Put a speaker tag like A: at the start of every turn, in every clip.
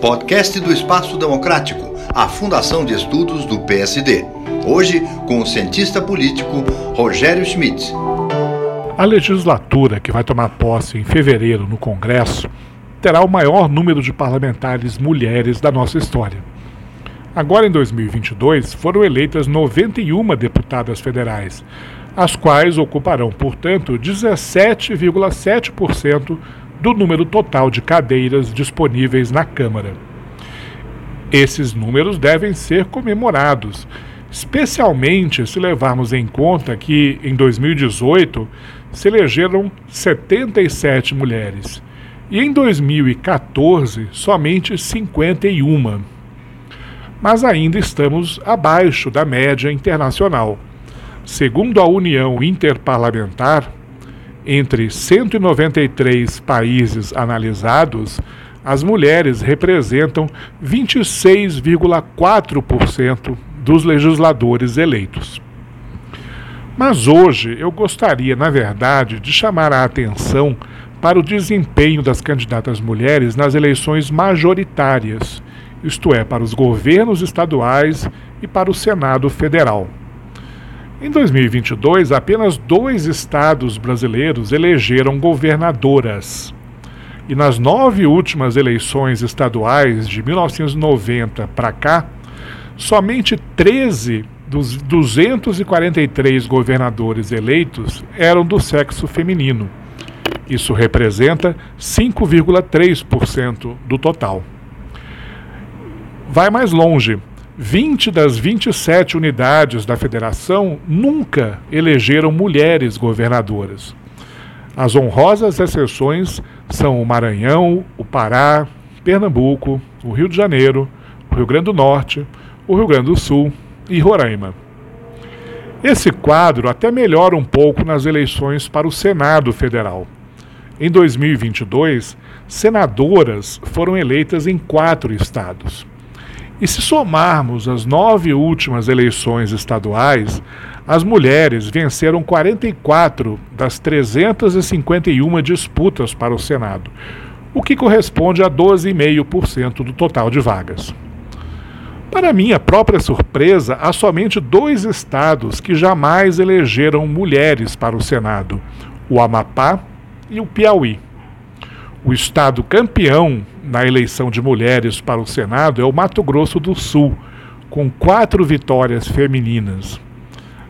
A: podcast do Espaço Democrático, a Fundação de Estudos do PSD. Hoje, com o cientista político Rogério Schmidt.
B: A legislatura que vai tomar posse em fevereiro no Congresso terá o maior número de parlamentares mulheres da nossa história. Agora, em 2022, foram eleitas 91 deputadas federais, as quais ocuparão, portanto, 17,7% do número total de cadeiras disponíveis na Câmara. Esses números devem ser comemorados, especialmente se levarmos em conta que, em 2018, se elegeram 77 mulheres e em 2014 somente 51. Mas ainda estamos abaixo da média internacional. Segundo a União Interparlamentar, entre 193 países analisados, as mulheres representam 26,4% dos legisladores eleitos. Mas hoje eu gostaria, na verdade, de chamar a atenção para o desempenho das candidatas mulheres nas eleições majoritárias, isto é, para os governos estaduais e para o Senado Federal. Em 2022, apenas dois estados brasileiros elegeram governadoras. E nas nove últimas eleições estaduais de 1990 para cá, somente 13 dos 243 governadores eleitos eram do sexo feminino. Isso representa 5,3% do total. Vai mais longe. 20 das 27 unidades da federação nunca elegeram mulheres governadoras. As honrosas exceções são o Maranhão, o Pará, Pernambuco, o Rio de Janeiro, o Rio Grande do Norte, o Rio Grande do Sul e Roraima. Esse quadro até melhora um pouco nas eleições para o Senado Federal. Em 2022, senadoras foram eleitas em quatro estados. E se somarmos as nove últimas eleições estaduais, as mulheres venceram 44 das 351 disputas para o Senado, o que corresponde a 12,5% do total de vagas. Para minha própria surpresa, há somente dois estados que jamais elegeram mulheres para o Senado: o Amapá e o Piauí. O estado campeão na eleição de mulheres para o Senado é o Mato Grosso do Sul, com quatro vitórias femininas.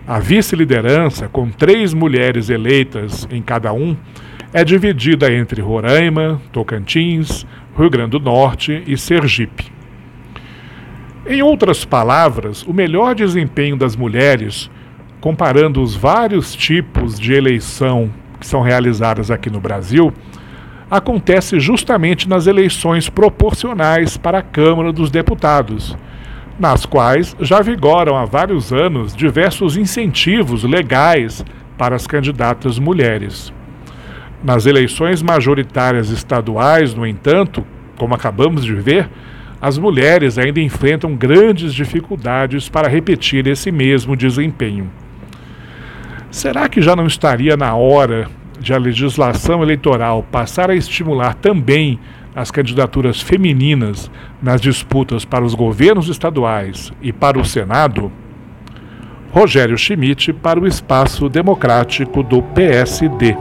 B: A vice-liderança, com três mulheres eleitas em cada um, é dividida entre Roraima, Tocantins, Rio Grande do Norte e Sergipe. Em outras palavras, o melhor desempenho das mulheres, comparando os vários tipos de eleição que são realizadas aqui no Brasil, acontece justamente nas eleições proporcionais para a Câmara dos Deputados, nas quais já vigoram há vários anos diversos incentivos legais para as candidatas mulheres. Nas eleições majoritárias estaduais, no entanto, como acabamos de ver, as mulheres ainda enfrentam grandes dificuldades para repetir esse mesmo desempenho. Será que já não estaria na hora de a legislação eleitoral passar a estimular também as candidaturas femininas nas disputas para os governos estaduais e para o Senado? Rogério Schmidt para o Espaço Democrático do PSD.